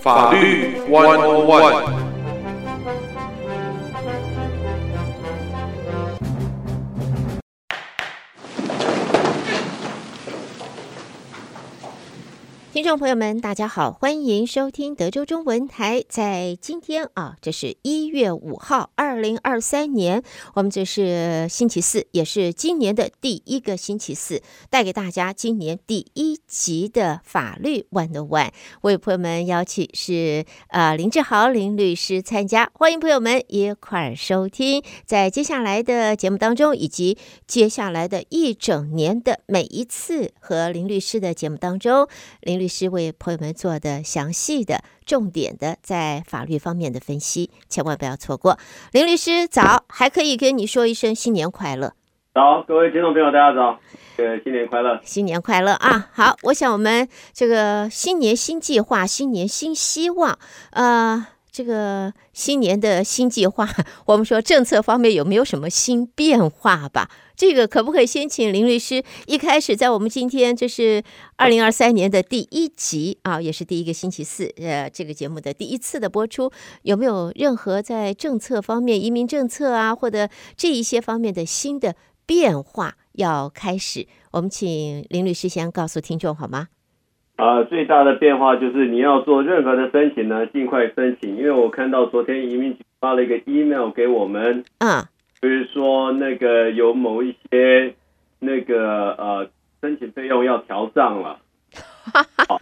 法律 One On One。听众朋友们，大家好，欢迎收听德州中文台。在今天啊，这是一月五号，二零二三年，我们这是星期四，也是今年的第一个星期四，带给大家今年第一集的法律 One to One。为朋友们邀请是呃林志豪林律师参加，欢迎朋友们一块儿收听。在接下来的节目当中，以及接下来的一整年的每一次和林律师的节目当中，林律师。是为朋友们做的详细的、重点的在法律方面的分析，千万不要错过。林律师早，还可以跟你说一声新年快乐。早，各位听众朋友，大家早，呃，新年快乐，新年快乐啊！好，我想我们这个新年新计划，新年新希望，呃。这个新年的新计划，我们说政策方面有没有什么新变化吧？这个可不可以先请林律师一开始在我们今天这是二零二三年的第一集啊，也是第一个星期四，呃，这个节目的第一次的播出，有没有任何在政策方面、移民政策啊，或者这一些方面的新的变化要开始？我们请林律师先告诉听众好吗？啊，最大的变化就是你要做任何的申请呢，尽快申请。因为我看到昨天移民局发了一个 email 给我们，嗯，就是说那个有某一些那个呃申请费用要调涨了。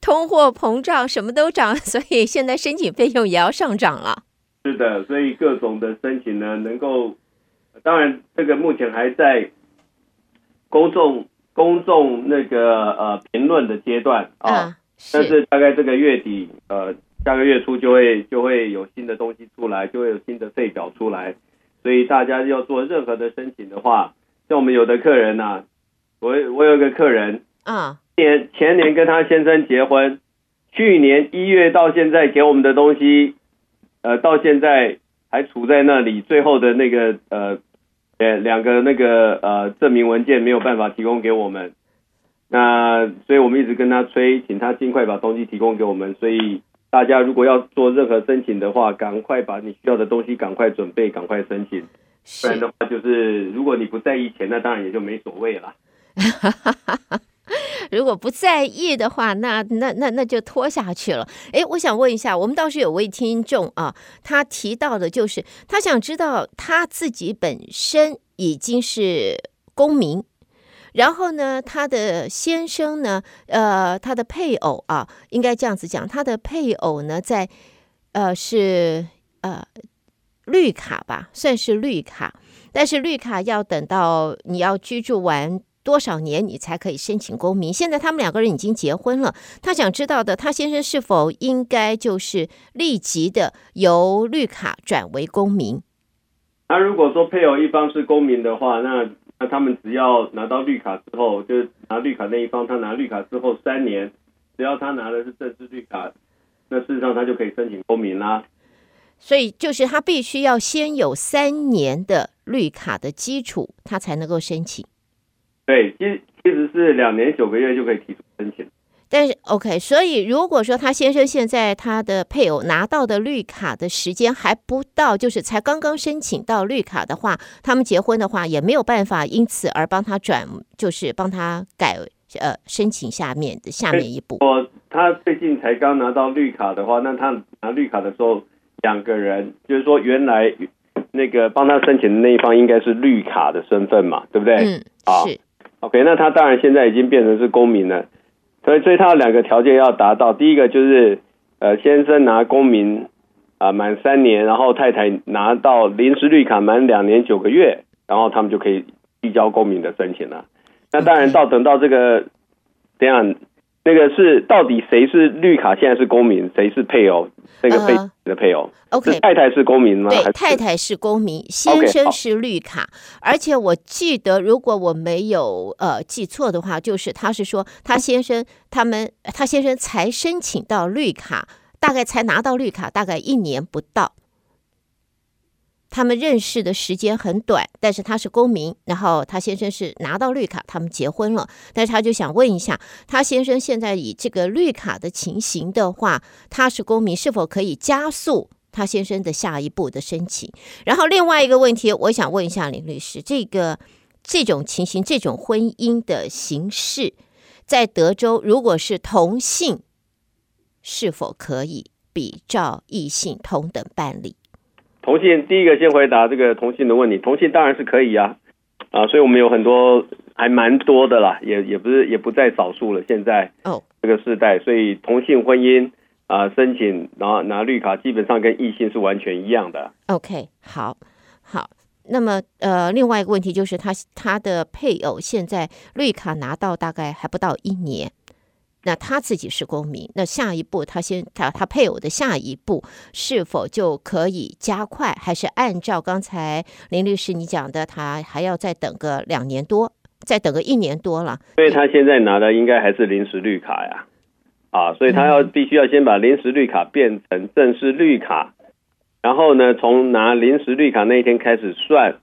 通货膨胀什么都涨，所以现在申请费用也要上涨了。是的，所以各种的申请呢，能够当然这个目前还在公众。公众那个呃评论的阶段啊，但是大概这个月底呃下个月初就会就会有新的东西出来，就会有新的费表出来，所以大家要做任何的申请的话，像我们有的客人呐、啊，我我有一个客人啊，年前年跟他先生结婚，去年一月到现在给我们的东西，呃到现在还处在那里，最后的那个呃。呃，两个那个呃证明文件没有办法提供给我们，那所以我们一直跟他催，请他尽快把东西提供给我们。所以大家如果要做任何申请的话，赶快把你需要的东西赶快准备，赶快申请。不然的话，就是如果你不在意钱，那当然也就没所谓了。如果不在意的话，那那那那就拖下去了。诶，我想问一下，我们倒是有位听众啊，他提到的就是他想知道他自己本身已经是公民，然后呢，他的先生呢，呃，他的配偶啊，应该这样子讲，他的配偶呢，在呃是呃绿卡吧，算是绿卡，但是绿卡要等到你要居住完。多少年你才可以申请公民？现在他们两个人已经结婚了。他想知道的，他先生是否应该就是立即的由绿卡转为公民？那如果说配偶一方是公民的话，那那他们只要拿到绿卡之后，就是拿绿卡那一方，他拿绿卡之后三年，只要他拿的是正式绿卡，那事实上他就可以申请公民啦。所以就是他必须要先有三年的绿卡的基础，他才能够申请。对，其实其实是两年九个月就可以提出申请。但是 OK，所以如果说他先生现在他的配偶拿到的绿卡的时间还不到，就是才刚刚申请到绿卡的话，他们结婚的话也没有办法因此而帮他转，就是帮他改呃申请下面的下面一步。我他最近才刚拿到绿卡的话，那他拿绿卡的时候，两个人就是说原来那个帮他申请的那一方应该是绿卡的身份嘛，对不对？嗯，是。OK，那他当然现在已经变成是公民了，所以所以他有两个条件要达到，第一个就是呃先生拿公民啊满三年，然后太太拿到临时绿卡满两年九个月，然后他们就可以递交公民的申请了。那当然到等到这个这样。那个是到底谁是绿卡？现在是公民，谁是配偶？那个配的配偶、uh,，OK，太太是公民吗？对，太太是公民，先生是绿卡。Okay, 而且我记得，如果我没有呃记错的话，就是他是说他先生他们他先生才申请到绿卡，大概才拿到绿卡，大概一年不到。他们认识的时间很短，但是他是公民，然后他先生是拿到绿卡，他们结婚了。但是他就想问一下，他先生现在以这个绿卡的情形的话，他是公民，是否可以加速他先生的下一步的申请？然后另外一个问题，我想问一下林律师，这个这种情形，这种婚姻的形式，在德州如果是同性，是否可以比照异性同等办理？同性第一个先回答这个同性的问题，同性当然是可以啊，啊，所以我们有很多还蛮多的啦，也也不是也不在少数了。现在哦，这个时代，所以同性婚姻啊，申请然后拿绿卡，基本上跟异性是完全一样的。OK，好，好，那么呃，另外一个问题就是他他的配偶现在绿卡拿到大概还不到一年。那他自己是公民，那下一步他先他他配偶的下一步是否就可以加快，还是按照刚才林律师你讲的，他还要再等个两年多，再等个一年多了？所以他现在拿的应该还是临时绿卡呀，啊，所以他要必须要先把临时绿卡变成正式绿卡，然后呢，从拿临时绿卡那一天开始算，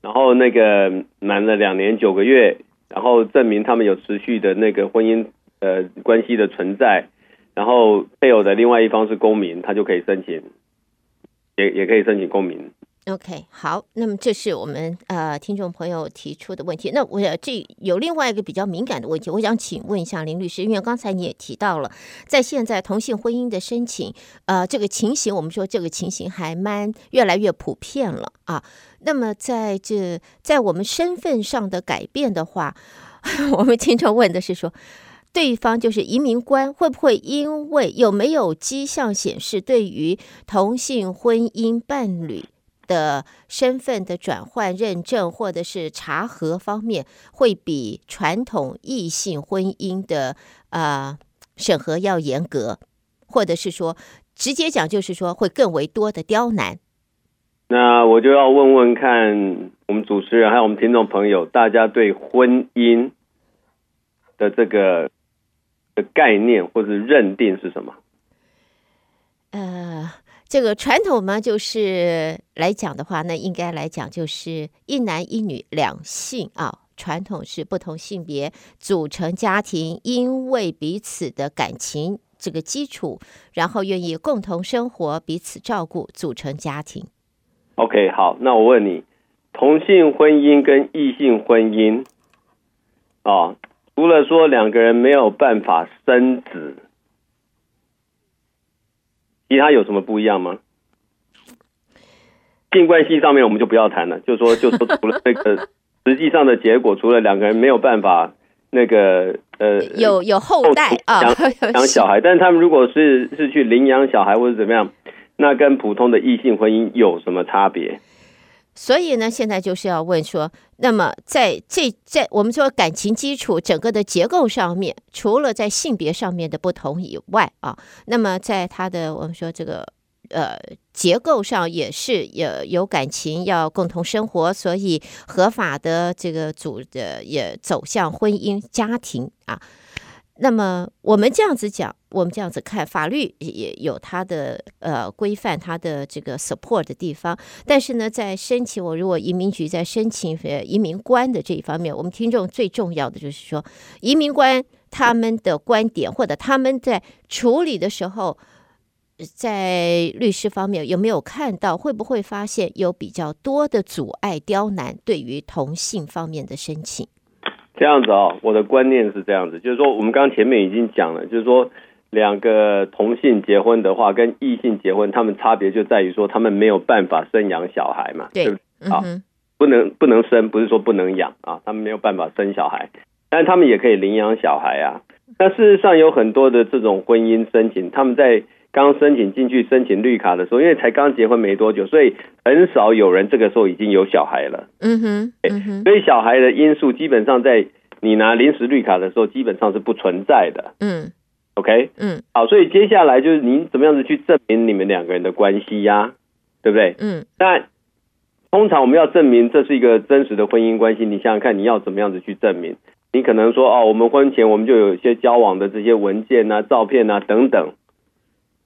然后那个满了两年九个月，然后证明他们有持续的那个婚姻。呃，关系的存在，然后配偶的另外一方是公民，他就可以申请，也也可以申请公民。OK，好，那么这是我们呃听众朋友提出的问题。那我这有另外一个比较敏感的问题，我想请问一下林律师，因为刚才你也提到了，在现在同性婚姻的申请，呃，这个情形，我们说这个情形还蛮越来越普遍了啊。那么在这在我们身份上的改变的话，我们经常问的是说。对方就是移民官，会不会因为有没有迹象显示，对于同性婚姻伴侣的身份的转换认证或者是查核方面，会比传统异性婚姻的、呃、审核要严格，或者是说直接讲就是说会更为多的刁难？那我就要问问看我们主持人还有我们听众朋友，大家对婚姻的这个。的概念或者认定是什么？呃，这个传统嘛，就是来讲的话，那应该来讲就是一男一女两性啊。传统是不同性别组成家庭，因为彼此的感情这个基础，然后愿意共同生活，彼此照顾，组成家庭。OK，好，那我问你，同性婚姻跟异性婚姻啊？哦除了说两个人没有办法生子，其他有什么不一样吗？性关系上面我们就不要谈了，就说就说 除了那个实际上的结果，除了两个人没有办法那个呃有有后代啊养 小孩，但是他们如果是是去领养小孩或者怎么样，那跟普通的异性婚姻有什么差别？所以呢，现在就是要问说，那么在这在我们说感情基础整个的结构上面，除了在性别上面的不同以外啊，那么在他的我们说这个呃结构上也是有有感情要共同生活，所以合法的这个组的也走向婚姻家庭啊。那么我们这样子讲，我们这样子看，法律也有它的呃规范，它的这个 support 的地方。但是呢，在申请我如果移民局在申请呃移民官的这一方面，我们听众最重要的就是说，移民官他们的观点或者他们在处理的时候，在律师方面有没有看到，会不会发现有比较多的阻碍刁难对于同性方面的申请？这样子哦，我的观念是这样子，就是说我们刚刚前面已经讲了，就是说两个同性结婚的话，跟异性结婚，他们差别就在于说他们没有办法生养小孩嘛，对，对不对？啊、嗯，不能不能生，不是说不能养啊，他们没有办法生小孩，但他们也可以领养小孩啊。那事实上有很多的这种婚姻申请，他们在刚申请进去申请绿卡的时候，因为才刚结婚没多久，所以很少有人这个时候已经有小孩了。嗯哼，嗯哼，所以小孩的因素基本上在你拿临时绿卡的时候基本上是不存在的。嗯，OK，嗯，好，所以接下来就是您怎么样子去证明你们两个人的关系呀、啊？对不对？嗯，但通常我们要证明这是一个真实的婚姻关系，你想想看，你要怎么样子去证明？你可能说哦，我们婚前我们就有一些交往的这些文件啊、照片啊等等。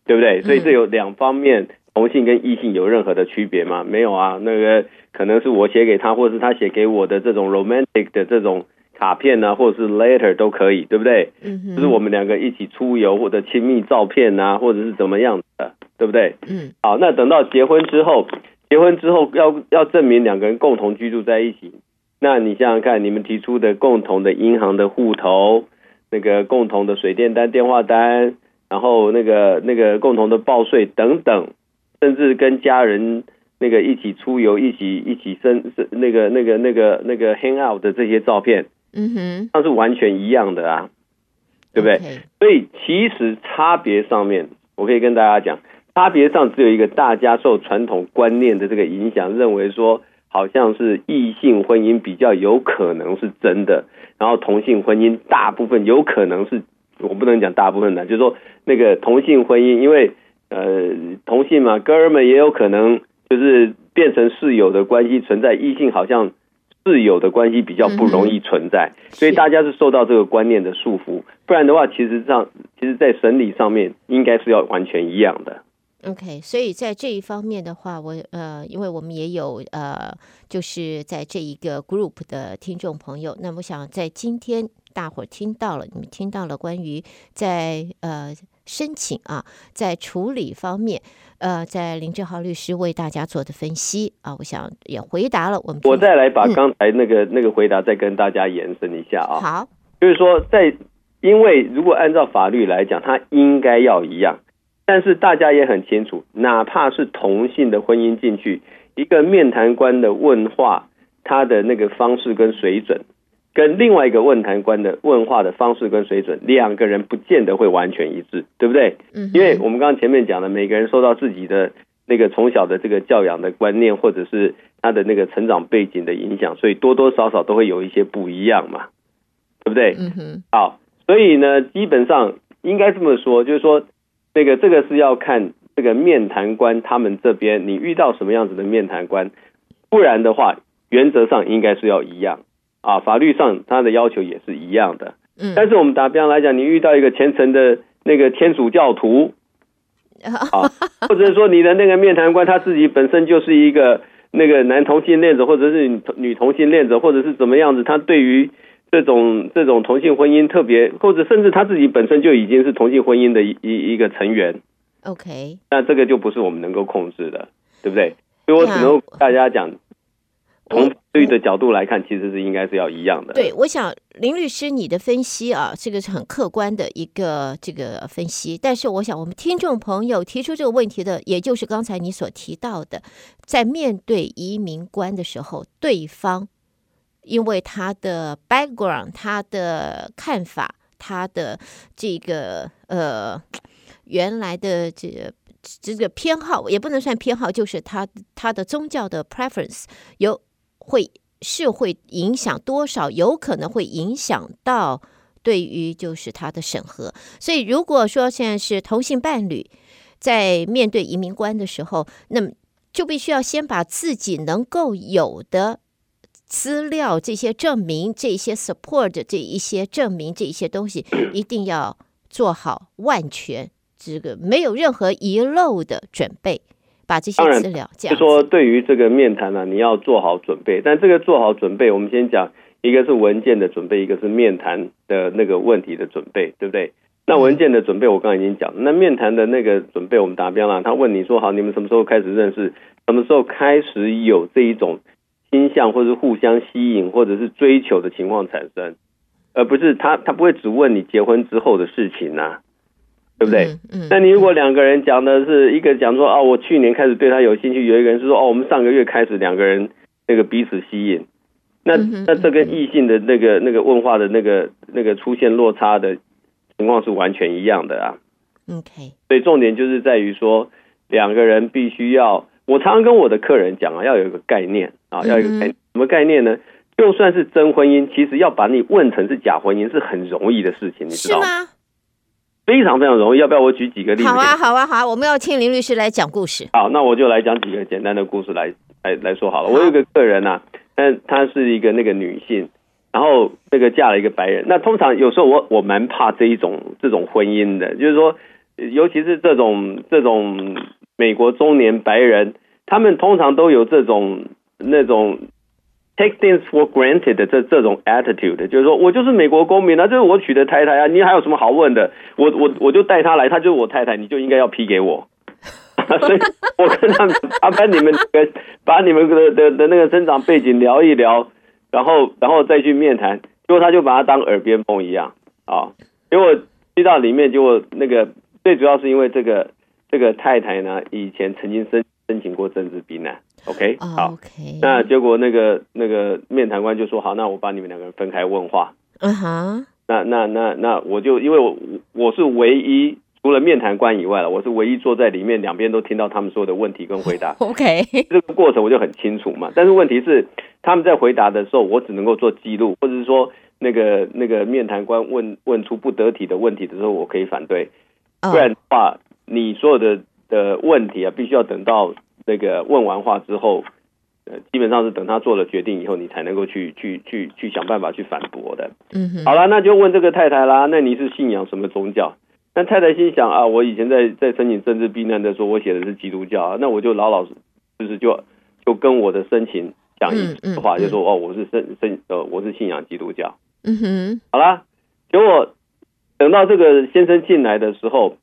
对不对？所以这有两方面同性跟异性有任何的区别吗？没有啊，那个可能是我写给他，或者是他写给我的这种 romantic 的这种卡片啊，或者是 letter 都可以，对不对？嗯，就是我们两个一起出游或者亲密照片啊，或者是怎么样的，对不对？嗯，好，那等到结婚之后，结婚之后要要证明两个人共同居住在一起，那你想想看，你们提出的共同的银行的户头，那个共同的水电单、电话单，然后那个那个共同的报税等等。甚至跟家人那个一起出游，一起一起生那个那个那个那个 hang out 的这些照片，嗯哼，那是完全一样的啊，对不对所以其实差别上面，我可以跟大家讲，差别上只有一个，大家受传统观念的这个影响，认为说好像是异性婚姻比较有可能是真的，然后同性婚姻大部分有可能是，我不能讲大部分的，就是说那个同性婚姻，因为。呃，同性嘛，哥们也有可能就是变成室友的关系存在，异性好像室友的关系比较不容易存在，嗯、所以大家是受到这个观念的束缚，不然的话，其实上，其实，在审理上面应该是要完全一样的。OK，所以在这一方面的话，我呃，因为我们也有呃，就是在这一个 group 的听众朋友，那么我想在今天大伙儿听到了，你们听到了关于在呃。申请啊，在处理方面，呃，在林志豪律师为大家做的分析啊，我想也回答了我们。我再来把刚才那个、嗯、那个回答再跟大家延伸一下啊。好，就是说，在因为如果按照法律来讲，它应该要一样，但是大家也很清楚，哪怕是同性的婚姻进去，一个面谈官的问话，他的那个方式跟水准。跟另外一个问谈官的问话的方式跟水准，两个人不见得会完全一致，对不对？嗯，因为我们刚刚前面讲的，每个人受到自己的那个从小的这个教养的观念，或者是他的那个成长背景的影响，所以多多少少都会有一些不一样嘛，对不对？嗯哼。好，所以呢，基本上应该这么说，就是说，那个这个是要看这个面谈官他们这边，你遇到什么样子的面谈官，不然的话，原则上应该是要一样。啊，法律上他的要求也是一样的。嗯，但是我们打比方来讲，你遇到一个虔诚的那个天主教徒，啊，或者说你的那个面谈官他自己本身就是一个那个男同性恋者，或者是女同性恋者，或者是怎么样子，他对于这种这种同性婚姻特别，或者甚至他自己本身就已经是同性婚姻的一一一个成员。OK，那这个就不是我们能够控制的，对不对？所以我只能大家讲。从法律的角度来看，其实是应该是要一样的。对，我想林律师你的分析啊，这个是很客观的一个这个分析。但是，我想我们听众朋友提出这个问题的，也就是刚才你所提到的，在面对移民官的时候，对方因为他的 background、他的看法、他的这个呃原来的这。这个偏好也不能算偏好，就是他他的宗教的 preference 有。会是会影响多少？有可能会影响到对于就是他的审核。所以如果说现在是同性伴侣在面对移民官的时候，那么就必须要先把自己能够有的资料、这些证明、这些 support 这一些证明、这一些东西，一定要做好万全，这个没有任何遗漏的准备。把这些资料，就说对于这个面谈呢、啊，你要做好准备。但这个做好准备，我们先讲一个是文件的准备，一个是面谈的那个问题的准备，对不对？那文件的准备我刚才已经讲，那面谈的那个准备我们达标了。他问你说好，你们什么时候开始认识？什么时候开始有这一种倾向，或者是互相吸引，或者是追求的情况产生？而不是他他不会只问你结婚之后的事情呐、啊。对不对？嗯，嗯，那你如果两个人讲的是一个讲说啊，我去年开始对他有兴趣，有一个人是说哦，我们上个月开始两个人那个彼此吸引，那那这跟异性的那个那个问话的那个那个出现落差的情况是完全一样的啊。OK，所以重点就是在于说两个人必须要，我常常跟我的客人讲啊，要有一个概念啊，要有一个概念，什么概念呢？就算是真婚姻，其实要把你问成是假婚姻是很容易的事情，你知道吗？非常非常容易，要不要我举几个例子？好啊，好啊，好啊，我们要听林律师来讲故事。好，那我就来讲几个简单的故事来来来说好了。我有一个客人呐、啊，但她是一个那个女性，然后那个嫁了一个白人。那通常有时候我我蛮怕这一种这种婚姻的，就是说，尤其是这种这种美国中年白人，他们通常都有这种那种 take things for granted 的这这种 attitude，就是说我就是美国公民啊，就是我娶的太太啊，你还有什么好问的？我我我就带她来，她就是我太太，你就应该要批给我。所以我跟他们麻烦你们跟把你们的的的那个生长背景聊一聊，然后然后再去面谈，结果他就把他当耳边风一样啊，结果去到里面，结果那个最主要是因为这个这个太太呢，以前曾经申申请过政治避难，OK，好，OK，那结果那个那个面谈官就说好，那我把你们两个人分开问话，嗯哼，那那那那我就因为我我是唯一。除了面谈官以外了，我是唯一坐在里面，两边都听到他们所有的问题跟回答。OK，这个过程我就很清楚嘛。但是问题是，他们在回答的时候，我只能够做记录，或者是说，那个那个面谈官问问出不得体的问题的时候，我可以反对。不然的话，你所有的的问题啊，必须要等到那个问完话之后，呃，基本上是等他做了决定以后，你才能够去去去去想办法去反驳的。嗯哼，好了，那就问这个太太啦。那你是信仰什么宗教？那太太心想啊，我以前在在申请政治避难的时候，我写的是基督教啊，那我就老老实就是就就跟我的申请讲一句话，就说哦，我是申申呃，我是信仰基督教。嗯哼，好啦，结果等到这个先生进来的时候，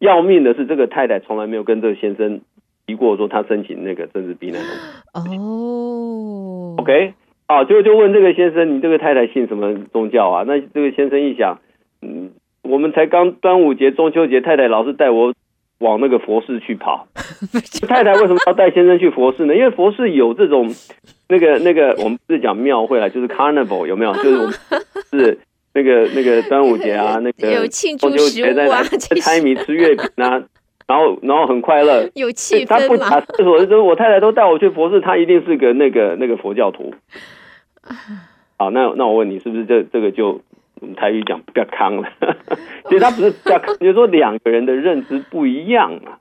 要命的是这个太太从来没有跟这个先生提过说他申请那个政治避难的。哦，OK，好，就就问这个先生，你这个太太信什么宗教啊？那这个先生一想，嗯。我们才刚端午节、中秋节，太太老是带我往那个佛寺去跑。太太为什么要带先生去佛寺呢？因为佛寺有这种那个那个，我们不是讲庙会啦，就是 carnival 有没有？就是我们是那个那个端午节啊，那个中秋节在那猜谜、吃月饼啊，然后然后很快乐，有气氛。他不打厕所的时候，我太太都带我去佛寺，他一定是个那个那个佛教徒。好，那那我问你，是不是这这个就？我们台语讲不要康了，其实他不是不要康，就是说两个人的认知不一样嘛，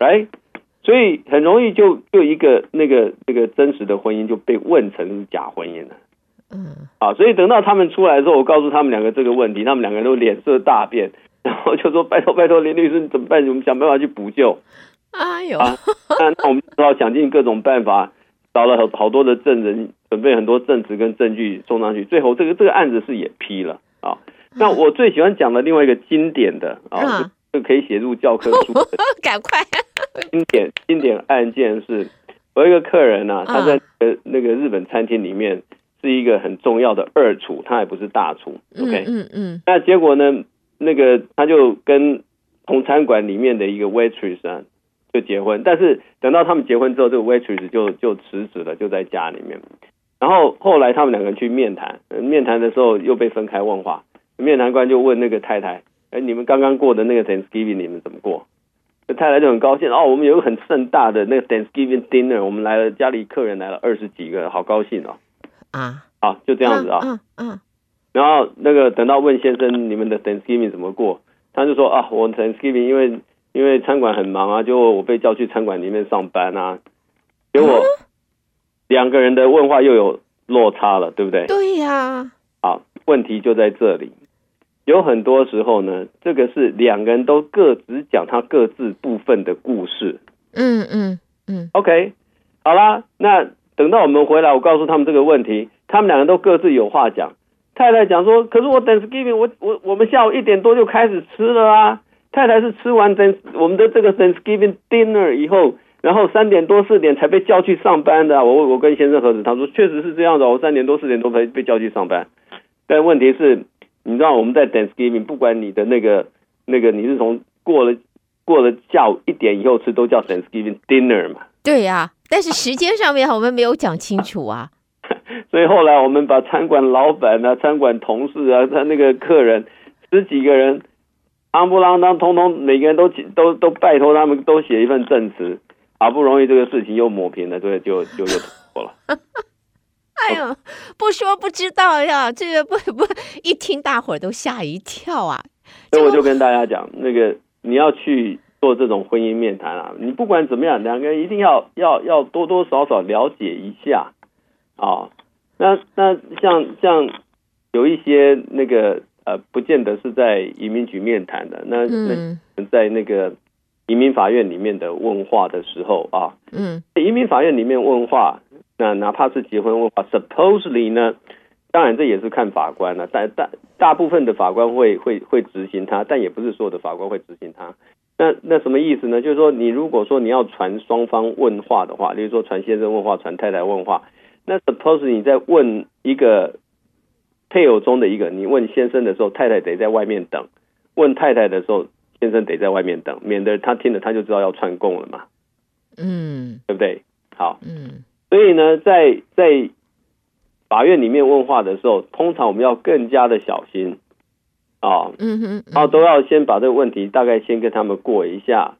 来，所以很容易就就一个那个那个真实的婚姻就被问成是假婚姻了。嗯，啊，所以等到他们出来之后，我告诉他们两个这个问题，他们两个人都脸色大变，然后就说拜托拜托林律师你怎么办？我们想办法去补救。哎呦，啊，那 那我们只好想尽各种办法。找了好好多的证人，准备很多证词跟证据送上去，最后这个这个案子是也批了啊。那我最喜欢讲的另外一个经典的啊，就可以写入教科书的。赶快！经典经典案件是，我有一个客人呢、啊，他在那个日本餐厅里面是一个很重要的二厨，他也不是大厨。OK，嗯嗯。那结果呢，那个他就跟同餐馆里面的一个 waitress 啊。就结婚，但是等到他们结婚之后，这个 waitress 就就辞职了，就在家里面。然后后来他们两个人去面谈，面谈的时候又被分开问话。面谈官就问那个太太：“哎，你们刚刚过的那个 Thanksgiving 你们怎么过？”那太太就很高兴哦，我们有一个很盛大的那个 Thanksgiving dinner，我们来了，家里客人来了二十几个，好高兴哦。啊，好，就这样子啊。嗯嗯。然后那个等到问先生你们的 Thanksgiving 怎么过，他就说啊，我 Thanksgiving 因为。因为餐馆很忙啊，就我被叫去餐馆里面上班啊，结果两个人的问话又有落差了，对不对？对呀。好，问题就在这里。有很多时候呢，这个是两个人都各自讲他各自部分的故事。嗯嗯嗯。OK，好啦，那等到我们回来，我告诉他们这个问题，他们两个都各自有话讲。太太讲说：“可是我 Thanksgiving，我我我们下午一点多就开始吃了啊。”太太是吃完 Thanks 我们的这个 Thanksgiving dinner 以后，然后三点多四点才被叫去上班的。我我跟先生核实，他说确实是这样的。我三点多四点多才被叫去上班。但问题是，你知道我们在 Thanksgiving，不管你的那个那个你是从过了过了下午一点以后吃，都叫 Thanksgiving dinner 嘛？对呀、但是时间上面我们没有讲清楚啊。所以后来我们把餐馆老板啊、餐馆同事啊、他那个客人十几个人。夯不啷当，通通每个人都都都拜托他们都写一份证词，好不容易这个事情又抹平了，对，就就又过了。哎呦，不说不知道呀，这个不不一听大伙儿都吓一跳啊。所以我就跟大家讲，那个你要去做这种婚姻面谈啊，你不管怎么样，两个人一定要要要多多少少了解一下啊、哦。那那像像有一些那个。呃，不见得是在移民局面谈的，那那在那个移民法院里面的问话的时候啊，嗯，移民法院里面问话，那哪怕是结婚问话，supposedly 呢，当然这也是看法官了，啊，但大大部分的法官会会会执行他，但也不是所有的法官会执行它。那那什么意思呢？就是说，你如果说你要传双方问话的话，例如说传先生问话，传太太问话，那 suppose 你在问一个配偶中的一个，你问先生的时候，太太得在外面等；问太太的时候。先生得在外面等，免得他听了他就知道要串供了嘛。嗯，对不对？好，嗯，所以呢，在在法院里面问话的时候，通常我们要更加的小心啊。嗯哼，然后都要先把这个问题大概先跟他们过一下，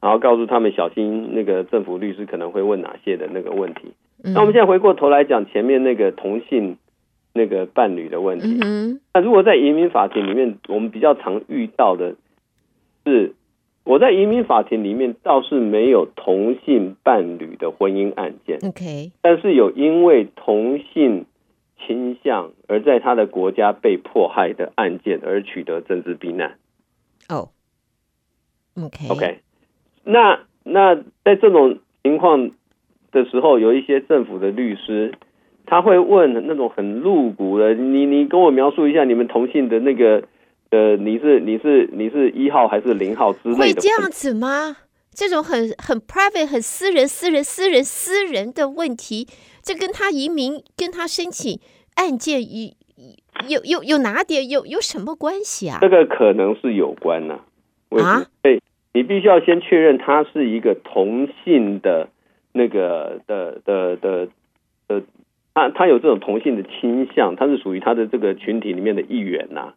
然后告诉他们小心那个政府律师可能会问哪些的那个问题。嗯、那我们现在回过头来讲前面那个同性那个伴侣的问题。嗯，那如果在移民法庭里面，我们比较常遇到的。是我在移民法庭里面倒是没有同性伴侣的婚姻案件，OK，但是有因为同性倾向而在他的国家被迫害的案件而取得政治避难。哦，OK OK，那那在这种情况的时候，有一些政府的律师他会问那种很露骨的，你你跟我描述一下你们同性的那个。呃，你是你是你是一号还是零号之类的？会这样子吗？这种很很 private、很私人、私人、私人、私人的问题，这跟他移民、跟他申请案件有有有有哪点有有什么关系啊？这个可能是有关呢、啊。对，你必须要先确认他是一个同性的那个的的的的，他他有这种同性的倾向，他是属于他的这个群体里面的一员呐、啊。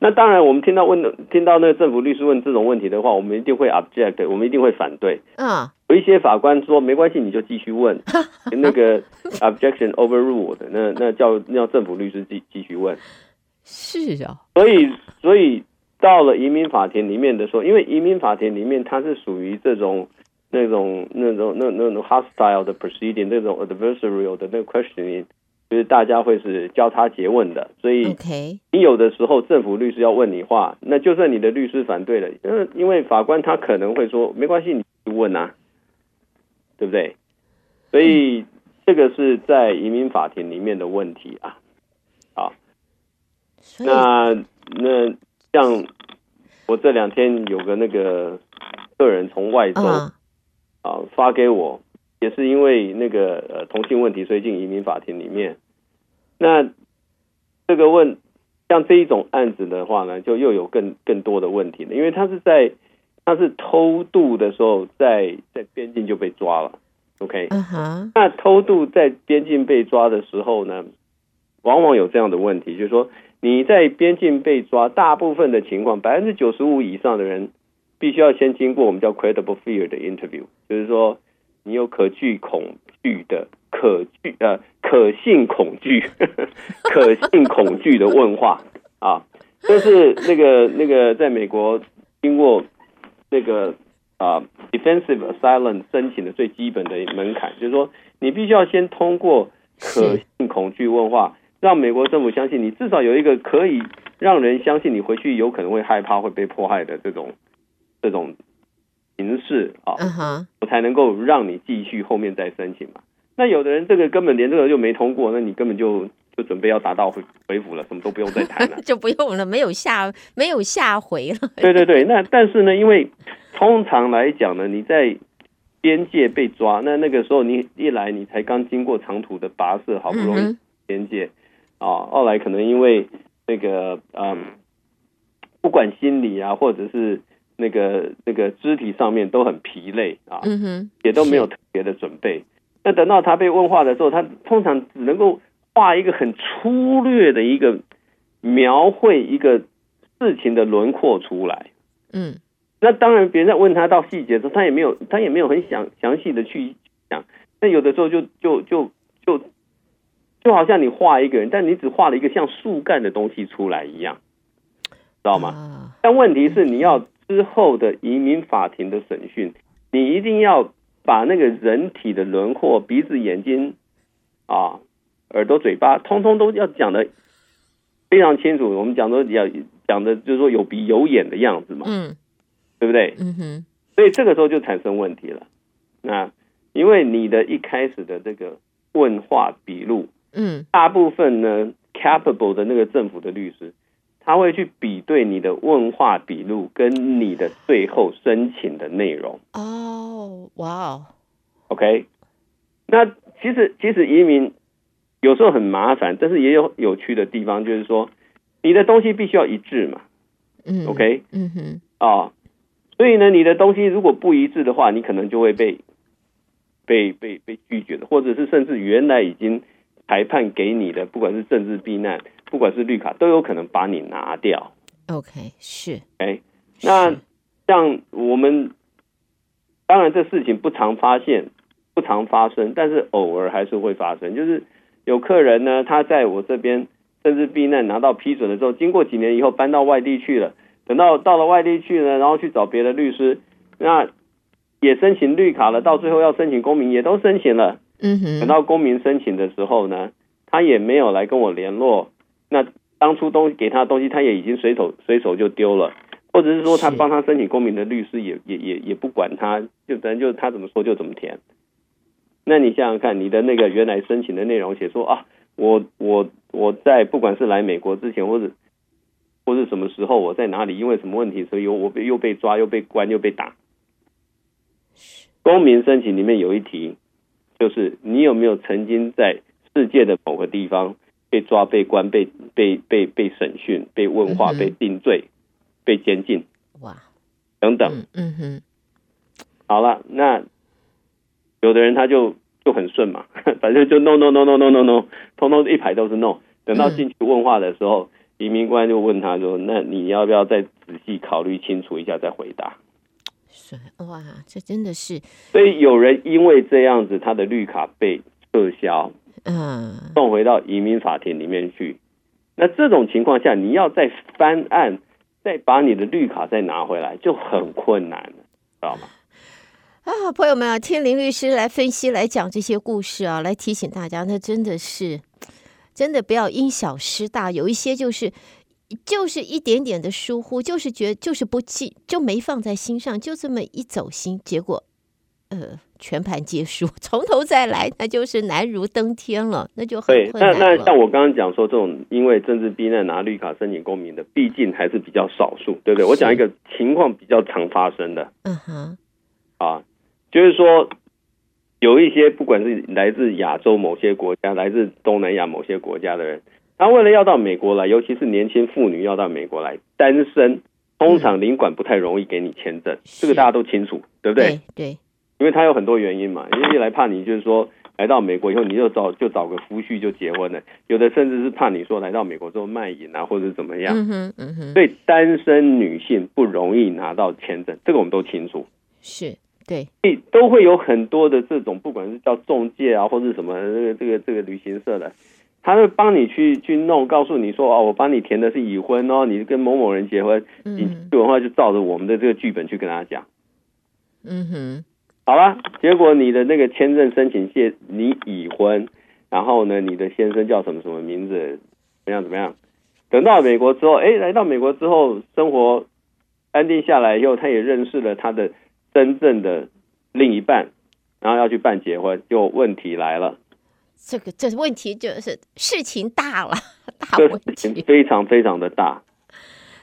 啊，那当然，我们听到问听到那个政府律师问这种问题的话，我们一定会 object，我们一定会反对。嗯，有一些法官说没关系，你就继续问，那个 objection overruled，那那叫那叫政府律师继继续问。是啊，所以所以到了移民法庭里面的时候，因为移民法庭里面它是属于这种那种那种那那种 hostile 的 proceeding，那种 adversarial 的那个 questioning。就是大家会是交叉诘问的，所以你有的时候政府律师要问你话，那就算你的律师反对了，因因为法官他可能会说没关系，你去问啊，对不对？所以这个是在移民法庭里面的问题啊。好，那那像我这两天有个那个客人从外州啊发给我。也是因为那个呃同性问题，所以进移民法庭里面。那这个问像这一种案子的话呢，就又有更更多的问题了，因为他是在他是偷渡的时候在，在在边境就被抓了。OK。那偷渡在边境被抓的时候呢，往往有这样的问题，就是说你在边境被抓，大部分的情况，百分之九十五以上的人，必须要先经过我们叫 credible fear 的 interview，就是说。你有可惧恐惧的可惧呃可信恐惧 可信恐惧的问话 啊，就是那个那个在美国经过那个啊 defensive asylum 申请的最基本的门槛，就是说你必须要先通过可信恐惧问话，让美国政府相信你至少有一个可以让人相信你回去有可能会害怕会被迫害的这种这种。形式啊，uh. 我才能够让你继续后面再申请嘛。那有的人这个根本连这个就没通过，那你根本就就准备要达到回回府了，什么都不用再谈了，就不用了，没有下没有下回了。对对对，那但是呢，因为通常来讲呢，你在边界被抓，那那个时候你一来你才刚经过长途的跋涉，好不容易边界、uh. 啊，二来可能因为那个嗯，不管心理啊，或者是。那个那个肢体上面都很疲累啊，嗯哼，也都没有特别的准备。那等到他被问话的时候，他通常只能够画一个很粗略的一个描绘一个事情的轮廓出来。嗯，那当然，别人在问他到细节的时候，他也没有他也没有很详详细的去讲。那有的时候就就就就就好像你画一个人，但你只画了一个像树干的东西出来一样，知道吗？但问题是你要。之后的移民法庭的审讯，你一定要把那个人体的轮廓、鼻子、眼睛啊、耳朵、嘴巴，通通都要讲的非常清楚。我们讲的要讲的，就是说有鼻有眼的样子嘛。嗯。对不对？嗯哼，所以这个时候就产生问题了。那因为你的一开始的这个问话笔录，嗯，大部分呢，capable 的那个政府的律师，他会去比对你的问话笔录跟你的最后申请的内容。哦，哇哦，OK。那其实其实移民有时候很麻烦，但是也有有趣的地方，就是说你的东西必须要一致嘛。嗯，OK，嗯哼，啊，所以呢，你的东西如果不一致的话，你可能就会被被被被拒绝的，或者是甚至原来已经裁判给你的，不管是政治避难，不管是绿卡，都有可能把你拿掉。OK，是，哎，那像我们当然这事情不常发现，不常发生，但是偶尔还是会发生。就是有客人呢，他在我这边甚至避难拿到批准的时候，经过几年以后搬到外地去了。等到到了外地去呢，然后去找别的律师，那也申请绿卡了，到最后要申请公民也都申请了。嗯哼，等到公民申请的时候呢，他也没有来跟我联络。那当初东西给他的东西，他也已经随手随手就丢了，或者是说他帮他申请公民的律师也也也也不管他，就反正就是他怎么说就怎么填。那你想想看，你的那个原来申请的内容写说啊，我我我在不管是来美国之前，或者或是什么时候，我在哪里，因为什么问题，所以我被又被抓，又被关，又被打。公民申请里面有一题，就是你有没有曾经在世界的某个地方被抓、被关、被被被被审讯、被问话、被定罪、被监禁，哇，等等。嗯嗯哼，好了，那有的人他就就很顺嘛，反正就 no no no no no no no，通通一排都是 no。等到进去问话的时候，移民官就问他说：“那你要不要再仔细考虑清楚一下再回答？”是哇，这真的是。所以有人因为这样子，他的绿卡被撤销，嗯，送回到移民法庭里面去。那这种情况下，你要再翻案，再把你的绿卡再拿回来，就很困难了，知道吗？啊，朋友们啊，听林律师来分析、来讲这些故事啊，来提醒大家，那真的是，真的不要因小失大，有一些就是。就是一点点的疏忽，就是觉得就是不记，就没放在心上，就这么一走心，结果，呃，全盘皆输，从头再来，那就是难如登天了，那就很困难了。对，那那像我刚刚讲说，这种因为政治避难拿绿卡申请公民的，毕竟还是比较少数，对不对？我讲一个情况比较常发生的，嗯哼，啊，就是说有一些不管是来自亚洲某些国家，来自东南亚某些国家的人。他为了要到美国来，尤其是年轻妇女要到美国来，单身通常领馆不太容易给你签证，嗯、这个大家都清楚，对不对？对，对，因为他有很多原因嘛，因为一来怕你就是说来到美国以后你就找就找个夫婿就结婚了，有的甚至是怕你说来到美国之后卖淫啊或者怎么样，嗯哼嗯哼，所以单身女性不容易拿到签证，这个我们都清楚，是对，所以都会有很多的这种不管是叫中介啊或者什么这个这个这个旅行社的。他会帮你去去弄，告诉你说哦，我帮你填的是已婚哦，你跟某某人结婚，你这话就照着我们的这个剧本去跟他讲。嗯哼，好了，结果你的那个签证申请借你已婚，然后呢，你的先生叫什么什么名字，怎么样怎么样？等到美国之后，哎，来到美国之后，生活安定下来以后，他也认识了他的真正的另一半，然后要去办结婚，就问题来了。这个这问题就是事情大了，大问题，非常非常的大。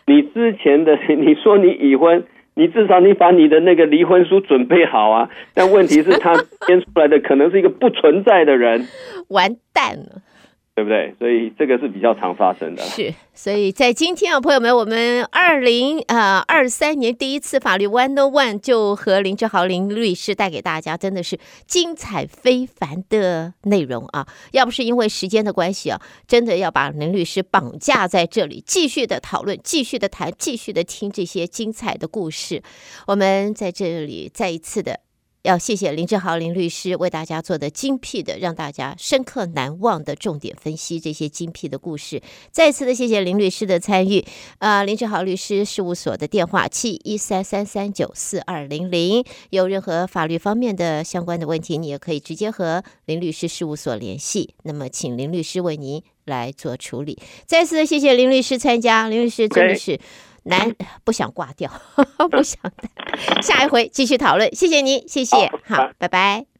你之前的 你说你已婚，你至少你把你的那个离婚书准备好啊。但问题是他编出来的可能是一个不存在的人，完蛋了。对不对？所以这个是比较常发生的。是，所以在今天啊，朋友们，我们二零呃二三年第一次法律 One on One 就和林志豪林律师带给大家，真的是精彩非凡的内容啊！要不是因为时间的关系啊，真的要把林律师绑架在这里，继续的讨论，继续的谈，继续的听这些精彩的故事。我们在这里再一次的。要谢谢林志豪林律师为大家做的精辟的，让大家深刻难忘的重点分析，这些精辟的故事。再次的谢谢林律师的参与。啊、呃，林志豪律师事务所的电话七一三三三九四二零零，有任何法律方面的相关的问题，你也可以直接和林律师事务所联系。那么，请林律师为您来做处理。再次的谢谢林律师参加，林律师真的是。Okay. 难不想挂掉，不想。下一回继续讨论，谢谢您，谢谢，好，拜拜。